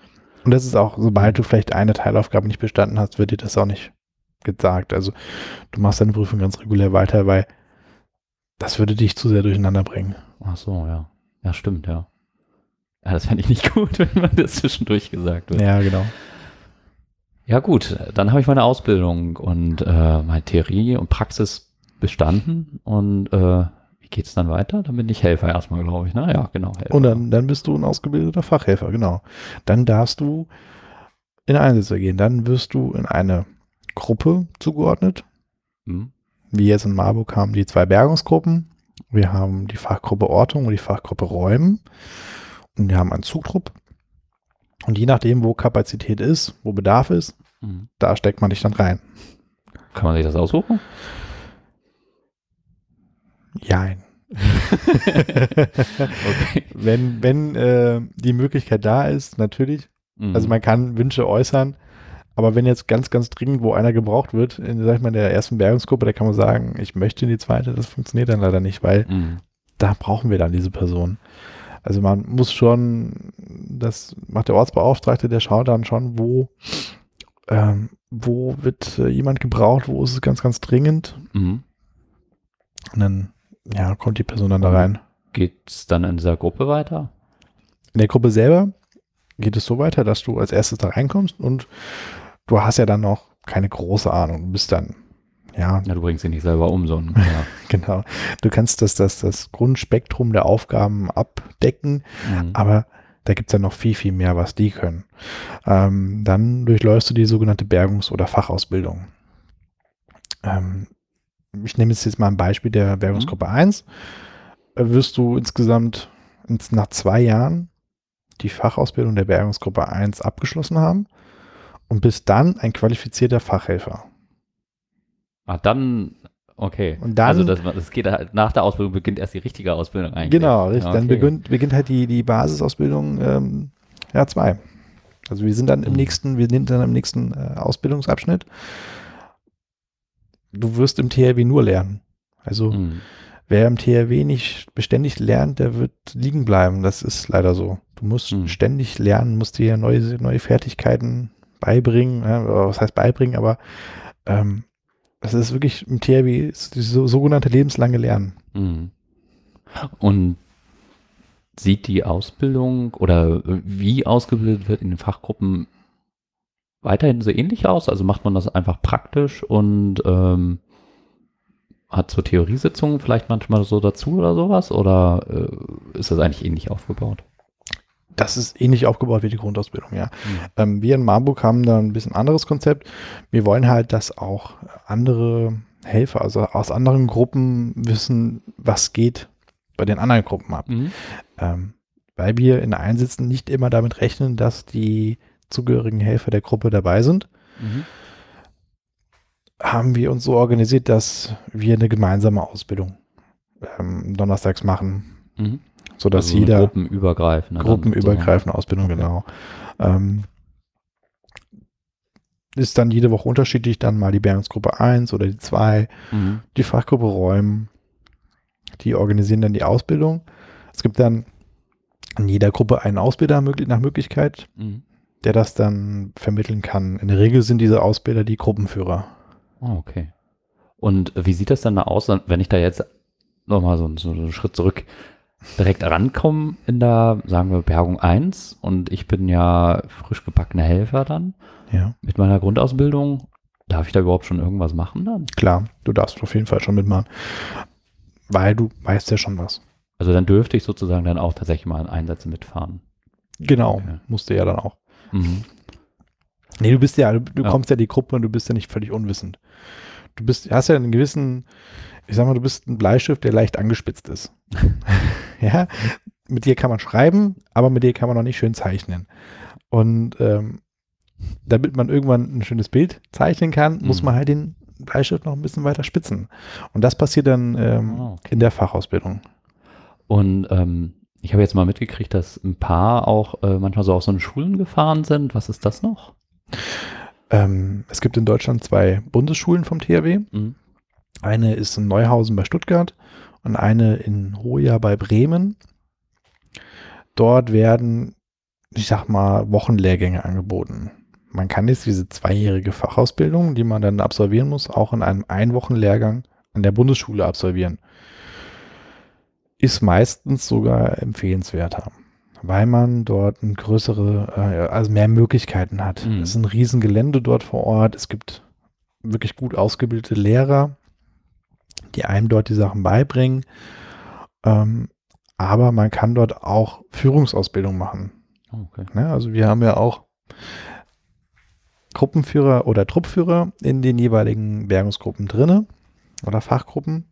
Und das ist auch, sobald du vielleicht eine Teilaufgabe nicht bestanden hast, wird dir das auch nicht gesagt. Also du machst deine Prüfung ganz regulär weiter, weil das würde dich zu sehr durcheinander bringen. Ach so, ja. Ja, stimmt, ja. Ja, das fände ich nicht <laughs> gut, wenn man das zwischendurch gesagt wird. Ja, genau. Ja gut, dann habe ich meine Ausbildung und äh, meine Theorie und Praxis bestanden und äh, geht's dann weiter? Dann bin ich Helfer erstmal, glaube ich. Ne? Ja, genau. Helfer. Und dann, dann bist du ein ausgebildeter Fachhelfer, genau. Dann darfst du in Einsätze gehen. Dann wirst du in eine Gruppe zugeordnet. Hm? Wie jetzt in Marburg haben die zwei Bergungsgruppen. Wir haben die Fachgruppe Ortung und die Fachgruppe Räumen. Und wir haben einen Zugtrupp. Und je nachdem, wo Kapazität ist, wo Bedarf ist, Hm. da steckt man dich dann rein. Kann man sich das aussuchen? Jein. <laughs> okay. Wenn, wenn äh, die Möglichkeit da ist, natürlich. Mhm. Also man kann Wünsche äußern, Aber wenn jetzt ganz, ganz dringend, wo einer gebraucht wird, in, sag ich mal, in der ersten Bergungsgruppe, da kann man sagen, ich möchte in die zweite, das funktioniert dann leider nicht, weil Mhm. da brauchen wir dann diese Person. Also man muss schon, das macht der Ortsbeauftragte, der schaut dann schon, wo, ähm, wo wird äh, jemand gebraucht, wo ist es ganz, ganz dringend. Mhm. Und dann, ja, kommt die Person dann da rein. Geht's dann in dieser Gruppe weiter? In der Gruppe selber geht es so weiter, dass du als erstes da reinkommst und du hast ja dann noch keine große Ahnung. Du bist dann, ja, Ja, du bringst sie nicht selber um, so ein, <laughs> ja. genau. Du kannst das, das, das Grundspektrum der Aufgaben abdecken, Mhm. aber da gibt es ja noch viel, viel mehr, was die können. Ähm, dann durchläufst du die sogenannte Bergungs- oder Fachausbildung. Ähm, ich nehme jetzt, jetzt mal ein Beispiel der Bergungsgruppe 1. Äh, wirst du insgesamt ins, nach zwei Jahren die Fachausbildung der Bergungsgruppe 1 abgeschlossen haben und bist dann ein qualifizierter Fachhelfer. Ah, dann, okay. Und dann- also das, das geht halt, nach der Ausbildung beginnt erst die richtige Ausbildung eigentlich. Genau, richtig. Ja, Dann okay. beginnt, beginnt halt die, die Basisausbildung ähm, ja, zwei. Also wir sind dann im Mhm. nächsten, wir sind dann im nächsten äh, Ausbildungsabschnitt. Du wirst im THW nur lernen. Also Mhm. wer im THW nicht beständig lernt, der wird liegen bleiben. Das ist leider so. Du musst Mhm. ständig lernen, musst dir neue, neue Fertigkeiten beibringen. Ja, oder was heißt beibringen, aber ähm, das ist wirklich im THW so, sogenannte lebenslange Lernen. Mhm. Und sieht die Ausbildung oder wie ausgebildet wird in den Fachgruppen weiterhin so ähnlich aus? Also macht man das einfach praktisch und ähm, hat so Theoriesitzungen vielleicht manchmal so dazu oder sowas? Oder äh, ist das eigentlich ähnlich aufgebaut? Das ist ähnlich aufgebaut wie die Grundausbildung, ja. Ähm, wir in Marburg haben da ein bisschen anderes Konzept. Wir wollen halt, dass auch andere Helfer, also aus anderen Gruppen wissen, was geht bei den anderen Gruppen ab. Mhm. Ähm, weil wir in Einsätzen nicht immer damit rechnen, dass die zugehörigen Helfer der Gruppe dabei sind, Mhm. haben wir uns so organisiert, dass wir eine gemeinsame Ausbildung ähm, donnerstags machen, Mhm. sodass Also jeder gruppenübergreifende. gruppenübergreifende Ausbildung, genau. Ähm, ist dann jede Woche unterschiedlich, dann mal die Bergungsgruppe 1 oder die 2, sozusagen. Mhm. die Fachgruppe Räumen, die organisieren dann die Ausbildung. Es gibt dann in jeder Gruppe einen Ausbilder möglich, nach Möglichkeit, Mhm. Der das dann vermitteln kann. In der Regel sind diese Ausbilder die Gruppenführer. Oh, okay. Und wie sieht das dann da aus, wenn ich da jetzt nochmal so, so einen Schritt zurück direkt rankomme in der, sagen wir, Bergung 1 und ich bin ja frisch gebackener Helfer dann Ja, mit meiner Grundausbildung. Darf ich da überhaupt schon irgendwas machen dann? klar, du darfst auf jeden Fall schon mitmachen, weil du weißt ja schon was. Also dann dürfte ich sozusagen dann auch tatsächlich mal in Einsätze mitfahren. Genau, Okay. musst du ja dann auch. Mhm. Nee, du bist ja, du, du Ja. kommst ja in die Gruppe und du bist ja nicht völlig unwissend. Du bist, hast ja einen gewissen, ich sag mal, du bist ein Bleistift, der leicht angespitzt ist. <laughs> ja, mit dir kann man schreiben, aber mit dir kann man noch nicht schön zeichnen. Und ähm, damit man irgendwann ein schönes Bild zeichnen kann, muss Mhm. man halt den Bleistift noch ein bisschen weiter spitzen. Und das passiert dann ähm, Ah, okay. in der Fachausbildung. Und ähm, ich habe jetzt mal mitgekriegt, dass ein paar auch äh, manchmal so auf so eine Schulen gefahren sind. Was ist das noch? Ähm, es gibt in Deutschland zwei Bundesschulen vom THW. Mhm. Eine ist in Neuhausen bei Stuttgart und eine in Hoja bei Bremen. Dort werden, ich sag mal, Wochenlehrgänge angeboten. Man kann jetzt diese zweijährige Fachausbildung, die man dann absolvieren muss, auch in einem Einwochenlehrgang an der Bundesschule absolvieren. Ist meistens sogar empfehlenswerter, weil man dort ein größere, äh, also mehr Möglichkeiten hat. Mhm. Es ist ein Riesengelände dort vor Ort. Es gibt wirklich gut ausgebildete Lehrer, die einem dort die Sachen beibringen. Ähm, aber man kann dort auch Führungsausbildung machen. Oh, okay. Ne? Also wir haben ja auch Gruppenführer oder Truppführer in den jeweiligen Bergungsgruppen drinne oder Fachgruppen.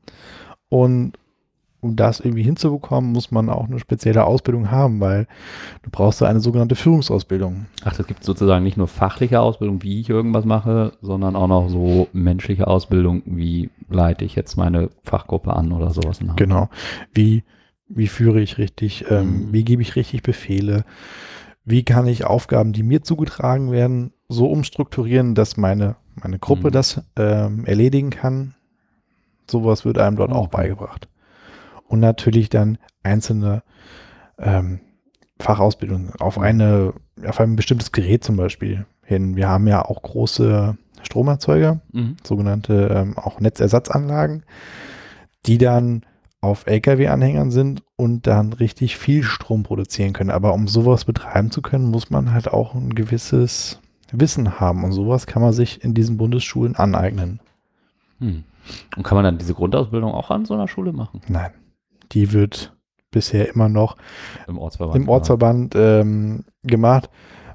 Und um das irgendwie hinzubekommen, muss man auch eine spezielle Ausbildung haben, weil du brauchst da eine sogenannte Führungsausbildung. Ach, das gibt sozusagen nicht nur fachliche Ausbildung, wie ich irgendwas mache, sondern auch noch so menschliche Ausbildung, wie leite ich jetzt meine Fachgruppe an oder sowas. Genau. Wie, wie führe ich richtig? Ähm, Mhm. Wie gebe ich richtig Befehle? wie kann ich Aufgaben, die mir zugetragen werden, so umstrukturieren, dass meine, meine Gruppe Mhm. das ähm, erledigen kann. Sowas wird einem dort Oh, auch beigebracht. Und natürlich dann einzelne ähm, Fachausbildungen auf eine, auf ein bestimmtes Gerät zum Beispiel hin. Wir haben ja auch große Stromerzeuger, Mhm. sogenannte ähm, auch Netzersatzanlagen, die dann auf LKW-Anhängern sind und dann richtig viel Strom produzieren können. Aber um sowas betreiben zu können, muss man halt auch ein gewisses Wissen haben. Und sowas kann man sich in diesen Bundesschulen aneignen. Hm. Und kann man dann diese Grundausbildung auch an so einer Schule machen? Nein, die wird bisher immer noch Im Ortsverband? im Ortsverband ähm, gemacht,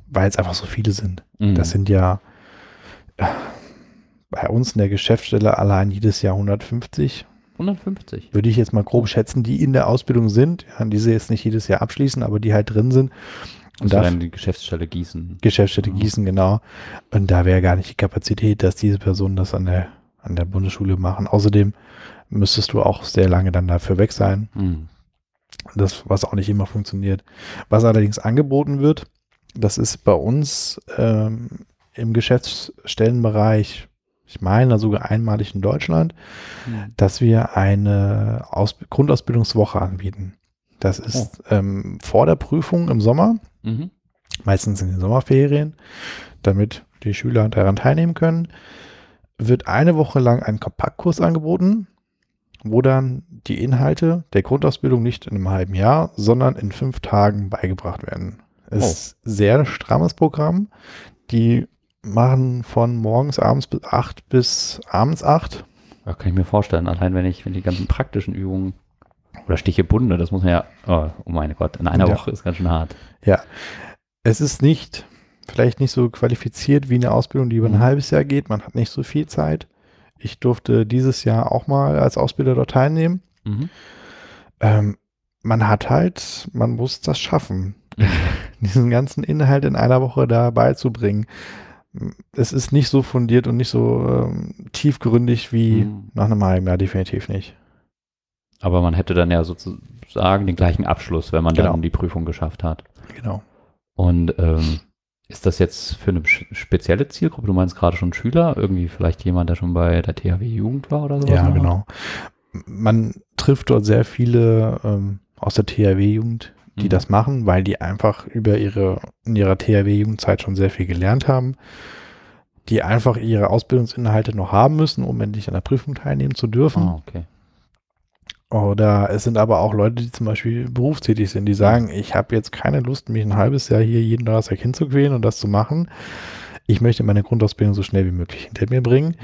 weil es einfach so viele sind. Mhm. Das sind ja äh, bei uns in der Geschäftsstelle allein jedes Jahr 150 150. würde ich jetzt mal grob schätzen, die in der Ausbildung sind, ja, die sie jetzt nicht jedes Jahr abschließen, aber die halt drin sind. Und da dann die Geschäftsstelle Gießen. Geschäftsstätte Ja. Gießen, genau. Und da wäre gar nicht die Kapazität, dass diese Personen das an der, an der Bundesschule machen. Außerdem müsstest du auch sehr lange dann dafür weg sein. Hm. Das, was auch nicht immer funktioniert. Was allerdings angeboten wird, das ist bei uns ähm, im Geschäftsstellenbereich, ich meine sogar einmalig in Deutschland, Hm. dass wir eine Aus Grundausbildungswoche anbieten. Das ist ähm, vor der Prüfung im Sommer, Mhm. meistens in den Sommerferien, damit die Schüler daran teilnehmen können, wird eine Woche lang ein Kompaktkurs angeboten, wo dann die Inhalte der Grundausbildung nicht in einem halben Jahr, sondern in fünf Tagen beigebracht werden. Es Oh. ist ein sehr strammes Programm. Die machen von morgens abends bis acht bis abends acht. Ja, kann ich mir vorstellen. Allein wenn ich, wenn die ganzen praktischen Übungen oder Stiche Bunde, das muss man ja, oh, oh mein Gott, in einer Ja. Woche ist ganz schön hart. Es ist nicht, vielleicht nicht so qualifiziert wie eine Ausbildung, die über ein Mhm. halbes Jahr geht. Man hat nicht so viel Zeit. Ich durfte dieses Jahr auch mal als Ausbilder dort teilnehmen. Mhm. Ähm, man hat halt, man muss das schaffen, <laughs> diesen ganzen Inhalt in einer Woche da beizubringen. Es ist nicht so fundiert und nicht so ähm, tiefgründig wie Mhm. nach einem halben Jahr, definitiv nicht. Aber man hätte dann ja sozusagen den gleichen Abschluss, wenn man Genau. dann die Prüfung geschafft hat. Genau. Und ähm, ist das jetzt für eine spezielle Zielgruppe? Du meinst gerade schon Schüler, irgendwie vielleicht jemand, der schon bei der THW Jugend war oder so? Ja, genau. Man trifft dort sehr viele ähm, aus der THW-Jugend, die Mhm. das machen, weil die einfach über ihre, in ihrer THW-Jugendzeit schon sehr viel gelernt haben, die einfach ihre Ausbildungsinhalte noch haben müssen, um endlich an der Prüfung teilnehmen zu dürfen. Ah, okay. Oder es sind aber auch Leute, die zum Beispiel berufstätig sind, die sagen, ich habe jetzt keine Lust, mich ein halbes Jahr hier jeden Donnerstag hinzuquälen und das zu machen. Ich möchte meine Grundausbildung so schnell wie möglich hinter mir bringen,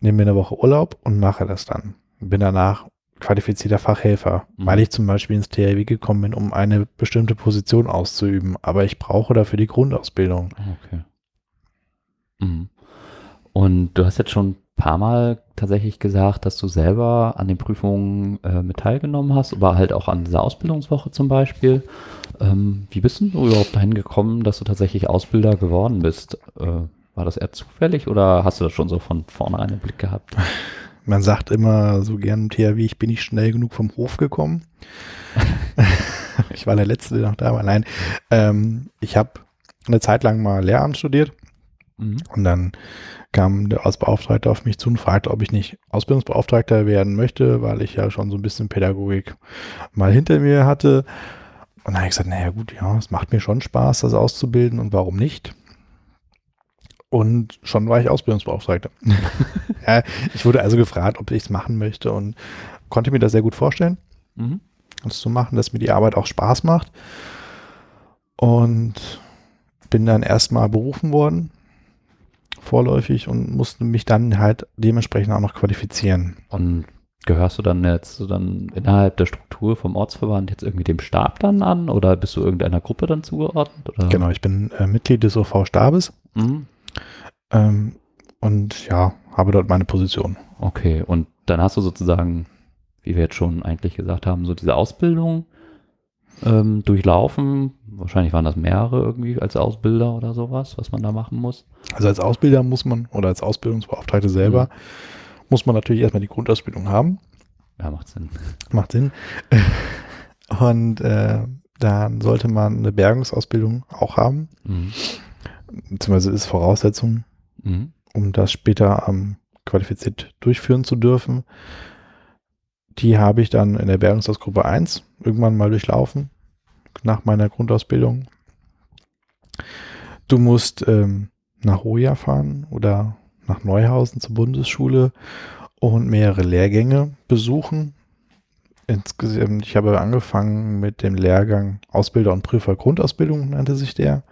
nehme mir eine Woche Urlaub und mache das dann. Bin danach qualifizierter Fachhelfer, Mhm. weil ich zum Beispiel ins THW gekommen bin, um eine bestimmte Position auszuüben. Aber ich brauche dafür die Grundausbildung. Okay. Mhm. Und du hast jetzt schon ein paar Mal tatsächlich gesagt, dass du selber an den Prüfungen äh, mit teilgenommen hast, aber halt auch an dieser Ausbildungswoche zum Beispiel. Ähm, wie bist denn du überhaupt dahin gekommen, dass du tatsächlich Ausbilder geworden bist? Äh, war das eher zufällig oder hast du das schon so von vornherein im Blick gehabt? <laughs> Man sagt immer so gern im THW, ich bin nicht schnell genug vom Hof gekommen. <laughs> ich war der Letzte, der noch da war. Nein, ähm, ich habe eine Zeit lang mal Lehramt studiert Mhm. und dann kam der Ausbeauftragte auf mich zu und fragte, ob ich nicht Ausbildungsbeauftragter werden möchte, weil ich ja schon so ein bisschen Pädagogik mal hinter mir hatte. Und dann habe ich gesagt, naja gut, ja, es macht mir schon Spaß, das auszubilden und warum nicht? Und schon war ich Ausbildungsbeauftragter. <laughs> ja, ich wurde also gefragt, ob ich es machen möchte und konnte mir das sehr gut vorstellen, Mhm. das zu machen, dass mir die Arbeit auch Spaß macht. Und bin dann erstmal berufen worden, vorläufig, und musste mich dann halt dementsprechend auch noch qualifizieren. Und gehörst du dann jetzt so dann innerhalb der Struktur vom Ortsverband jetzt irgendwie dem Stab dann an oder bist du irgendeiner Gruppe dann zugeordnet? Oder? Genau, ich bin äh, Mitglied des OV Stabes Mhm. ähm, und ja, habe dort meine Position. Okay, und dann hast du sozusagen, wie wir jetzt schon eigentlich gesagt haben, so diese Ausbildung ähm, durchlaufen. Wahrscheinlich waren das mehrere irgendwie als Ausbilder oder sowas, was man da machen muss. Also als Ausbilder muss man oder als Ausbildungsbeauftragte selber muss man natürlich erstmal die Grundausbildung haben. Ja, macht Sinn. Macht Sinn. <laughs> Und äh, dann sollte man eine Bergungsausbildung auch haben. Mhm. Beziehungsweise ist Voraussetzung, Mhm. um das später ähm, qualifiziert durchführen zu dürfen. Die habe ich dann in der Bergungsausgruppe 1 irgendwann mal durchlaufen, nach meiner Grundausbildung. Du musst ähm, nach Hoja fahren oder nach Neuhausen zur Bundesschule und mehrere Lehrgänge besuchen. Insgesamt, ich habe angefangen mit dem Lehrgang Ausbilder und Prüfer Grundausbildung, nannte sich der.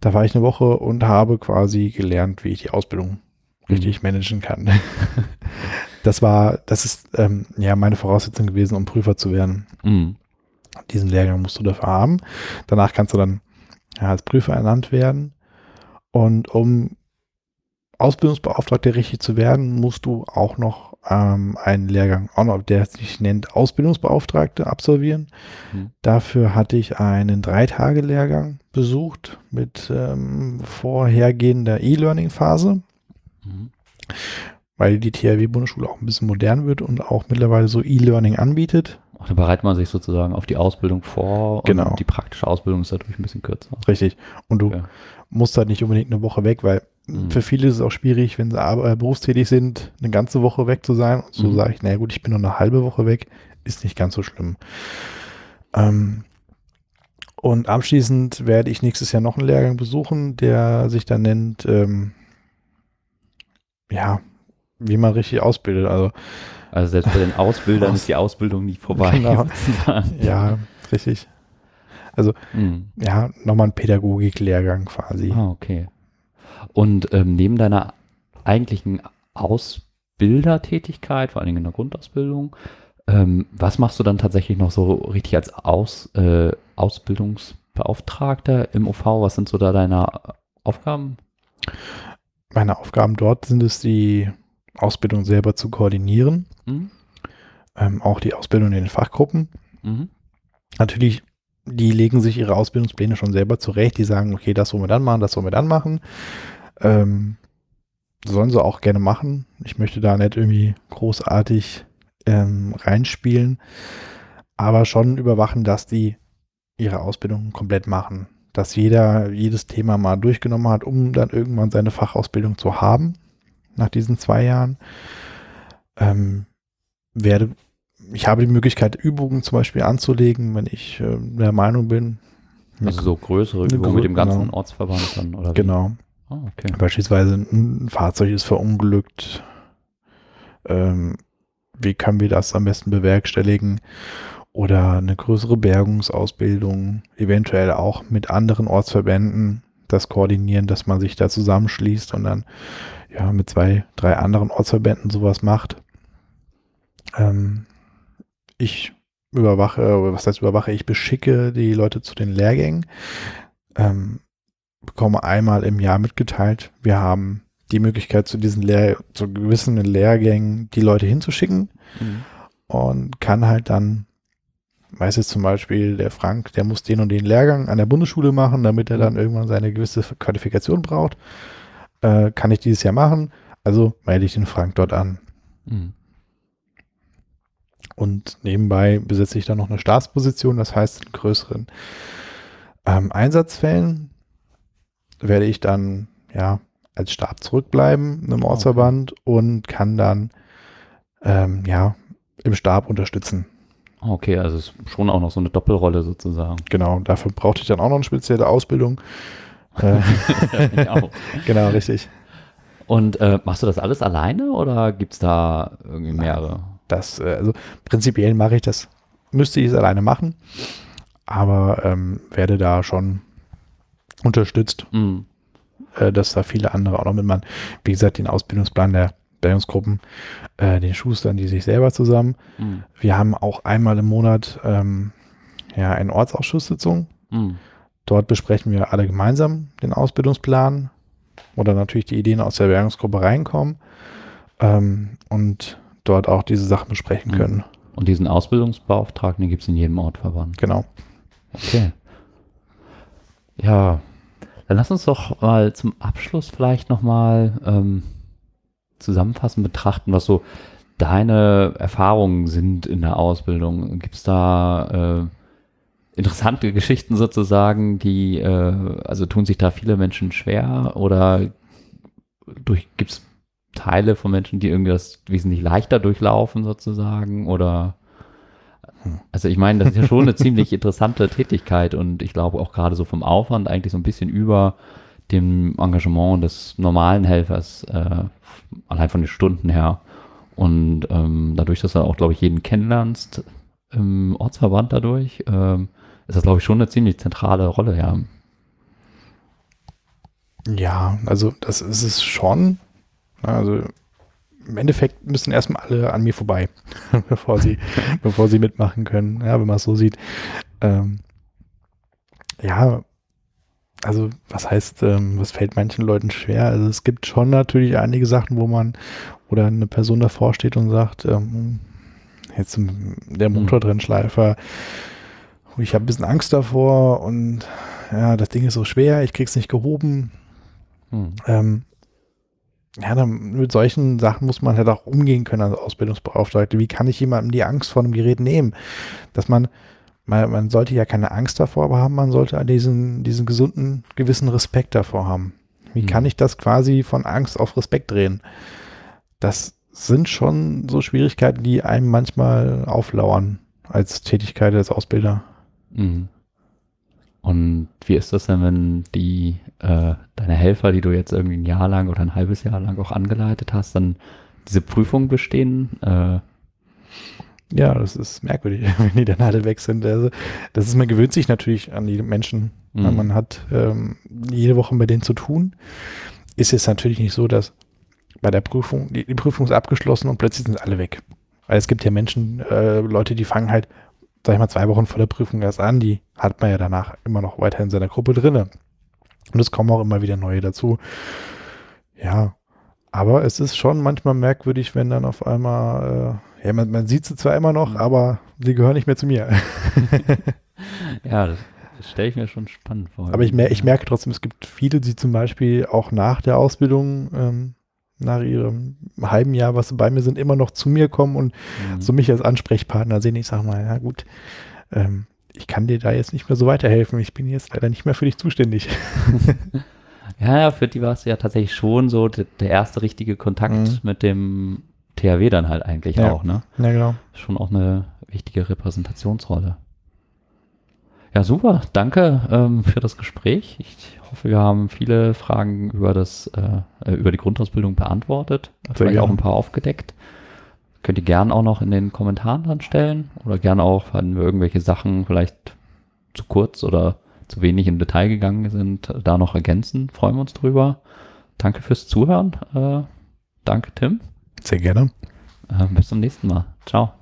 Da war ich eine Woche und habe quasi gelernt, wie ich die Ausbildung richtig managen kann. <laughs> das war, das ist ähm, ja meine Voraussetzung gewesen, um Prüfer zu werden. Mhm. Diesen Lehrgang musst du dafür haben. Danach kannst du dann ja, als Prüfer ernannt werden. Und um Ausbildungsbeauftragter richtig zu werden, musst du auch noch ähm, einen Lehrgang, auch noch, der sich nennt Ausbildungsbeauftragte, absolvieren. Mhm. Dafür hatte ich einen Drei-Tage-Lehrgang besucht mit ähm, vorhergehender E-Learning-Phase, Mhm. Weil die THW-Bundesschule auch ein bisschen modern wird und auch mittlerweile so E-Learning anbietet. Ach, Da bereitet man sich sozusagen auf die Ausbildung vor Genau. und die praktische Ausbildung ist dadurch ein bisschen kürzer. Richtig. Und du Ja. musst halt nicht unbedingt eine Woche weg, weil Mhm. für viele ist es auch schwierig, wenn sie ar- äh, berufstätig sind, eine ganze Woche weg zu sein. Und so Mhm. sage ich, naja gut, ich bin nur eine halbe Woche weg, ist nicht ganz so schlimm. Ähm, und anschließend werde ich nächstes Jahr noch einen Lehrgang besuchen, der sich dann nennt, ähm, ja, wie man richtig ausbildet. Also Also selbst bei den <laughs> Ausbildern ist die Ausbildung nicht vorbei. Genau. <laughs> ja, richtig. Mhm. Ja, nochmal ein Pädagogik-Lehrgang quasi. Ah, okay. Und ähm, neben deiner eigentlichen Ausbildertätigkeit, vor allen Dingen in der Grundausbildung, ähm, was machst du dann tatsächlich noch so richtig als Aus, äh, Ausbildungsbeauftragter im OV? Was sind so da deine Aufgaben? Meine Aufgaben dort sind es, die Ausbildung selber zu koordinieren. Mhm. ähm, auch die Ausbildung in den Fachgruppen. Mhm. Natürlich, die legen sich ihre Ausbildungspläne schon selber zurecht. Die sagen, okay, das wollen wir dann machen, das wollen wir dann machen. Ähm, sollen sie auch gerne machen. Ich möchte da nicht irgendwie großartig ähm, reinspielen, aber schon überwachen, dass die ihre Ausbildung komplett machen. Dass jeder jedes Thema mal durchgenommen hat, um dann irgendwann seine Fachausbildung zu haben, nach diesen zwei Jahren. Ähm, werde ich habe die Möglichkeit, Übungen zum Beispiel anzulegen, wenn ich äh, der Meinung bin. Also so größere Übungen mit dem Grö- ganzen genau. Ortsverband dann, oder wie? Genau. Ah, okay. Beispielsweise ein Fahrzeug ist verunglückt. Ähm, wie können wir das am besten bewerkstelligen? Oder eine größere Bergungsausbildung, eventuell auch mit anderen Ortsverbänden das koordinieren, dass man sich da zusammenschließt und dann ja mit zwei, drei anderen Ortsverbänden sowas macht. Ähm, ich überwache, oder was heißt überwache, ich beschicke die Leute zu den Lehrgängen. Ähm, bekomme einmal im Jahr mitgeteilt, wir haben die Möglichkeit zu diesen Lehr zu gewissen Lehrgängen die Leute hinzuschicken Mhm. und kann halt dann, weiß jetzt zum Beispiel der Frank, der muss den und den Lehrgang an der Bundesschule machen, damit er dann irgendwann seine gewisse Qualifikation braucht. Äh, kann ich dieses Jahr machen, also melde ich den Frank dort an. Mhm. Und nebenbei besetze ich dann noch eine Staatsposition, das heißt in größeren ähm, Einsatzfällen werde ich dann ja als Stab zurückbleiben im Ortsverband und kann dann ähm, ja im Stab unterstützen. Okay, also es ist schon auch noch so eine Doppelrolle sozusagen. Genau, dafür brauchte ich dann auch noch eine spezielle Ausbildung. <laughs> Äh, <laughs> genau, richtig. Und äh, machst du das alles alleine oder gibt es da irgendwie mehrere? Das, äh, also prinzipiell mache ich das, müsste ich es alleine machen, aber ähm, werde da schon unterstützt, Mhm. äh, dass da viele andere auch noch mitmachen. Wie gesagt, den Ausbildungsplan der Bildungsgruppen, äh, den schustern die sich selber zusammen. Mhm. Wir haben auch einmal im Monat ähm, ja, eine Ortsausschusssitzung. Mhm. Dort besprechen wir alle gemeinsam den Ausbildungsplan oder natürlich die Ideen aus der Währungsgruppe reinkommen ähm, und dort auch diese Sachen besprechen Mhm. können. Und diesen Ausbildungsbeauftragten, gibt es in jedem Ortverband. Genau. Okay. Ja, dann lass uns doch mal zum Abschluss vielleicht nochmal ähm, zusammenfassend betrachten, was so deine Erfahrungen sind in der Ausbildung. Gibt es da äh, interessante Geschichten sozusagen, die, äh, also tun sich da viele Menschen schwer oder gibt es Teile von Menschen, die irgendwie das wesentlich leichter durchlaufen sozusagen oder hm. also ich meine, das ist ja schon eine ziemlich interessante Tätigkeit und ich glaube auch gerade so vom Aufwand eigentlich so ein bisschen über dem Engagement des normalen Helfers, äh, allein von den Stunden her. Und ähm, dadurch, dass du auch, glaube ich, jeden kennenlernst im Ortsverband dadurch, ähm, ist das, glaube ich, schon eine ziemlich zentrale Rolle, ja. Ja, also das ist es schon. Also im Endeffekt müssen erstmal alle an mir vorbei, <laughs> bevor sie, <laughs> bevor sie mitmachen können, ja, wenn man es so sieht. Ähm, ja, also was heißt, ähm, was fällt manchen Leuten schwer? Also es gibt schon natürlich einige Sachen, wo man oder eine Person davor steht und sagt, ähm, jetzt der mhm. Motortrennschleifer, ich habe ein bisschen Angst davor und ja, das Ding ist so schwer, ich krieg's nicht gehoben. Mhm. Ähm, ja, dann mit solchen Sachen muss man halt auch umgehen können als Ausbildungsbeauftragte. Wie kann ich jemandem die Angst vor einem Gerät nehmen? Dass man, man, man sollte ja keine Angst davor haben, man sollte diesen, diesen gesunden, gewissen Respekt davor haben. Wie mhm. kann ich das quasi von Angst auf Respekt drehen? Das sind schon so Schwierigkeiten, die einem manchmal auflauern als Tätigkeit als Ausbilder. Mhm. Und wie ist das denn, wenn die äh, deine Helfer, die du jetzt irgendwie ein Jahr lang oder ein halbes Jahr lang auch angeleitet hast, dann diese Prüfung bestehen? Äh, ja, das ist merkwürdig, <laughs> wenn die dann alle weg sind. Also, das ist, man gewöhnt sich natürlich an die Menschen. Mhm. Man hat ähm, jede Woche mit denen zu tun. Ist jetzt natürlich nicht so, dass bei der Prüfung, die, die Prüfung ist abgeschlossen und plötzlich sind alle weg. Weil es gibt ja Menschen, äh, Leute, die fangen halt sag ich mal, zwei Wochen vor der Prüfung erst an. Die hat man ja danach immer noch weiter in seiner Gruppe drinne. Und es kommen auch immer wieder neue dazu. Ja, aber es ist schon manchmal merkwürdig, wenn dann auf einmal, äh, ja, man, man, sieht sie zwar immer noch, aber sie gehören nicht mehr zu mir. <laughs> <laughs> ja, das, das stelle ich mir schon spannend vor. Aber ich, mer ich merke trotzdem, es gibt viele, die zum Beispiel auch nach der Ausbildung ähm, nach ihrem halben Jahr, was sie bei mir sind, immer noch zu mir kommen und mhm. so mich als Ansprechpartner sehen. Ich sage mal, ja gut, ähm, ich kann dir da jetzt nicht mehr so weiterhelfen. Ich bin jetzt leider nicht mehr für dich zuständig. <laughs> ja, für die war es ja tatsächlich schon so der, erste richtige Kontakt mhm. mit dem THW dann halt eigentlich ja. auch, ne? Ja, genau. Schon auch eine wichtige Repräsentationsrolle. Ja, super. Danke ähm, für das Gespräch. Ich hoffe, wir haben viele Fragen über das, äh, über die Grundausbildung beantwortet. Sehr vielleicht gerne. auch ein paar aufgedeckt. Könnt ihr gerne auch noch in den Kommentaren dann stellen oder gerne auch, wenn wir irgendwelche Sachen vielleicht zu kurz oder zu wenig in Detail gegangen sind, da noch ergänzen. Freuen wir uns drüber. Danke fürs Zuhören. Äh, danke, Tim. Sehr gerne. Äh, bis zum nächsten Mal. Ciao.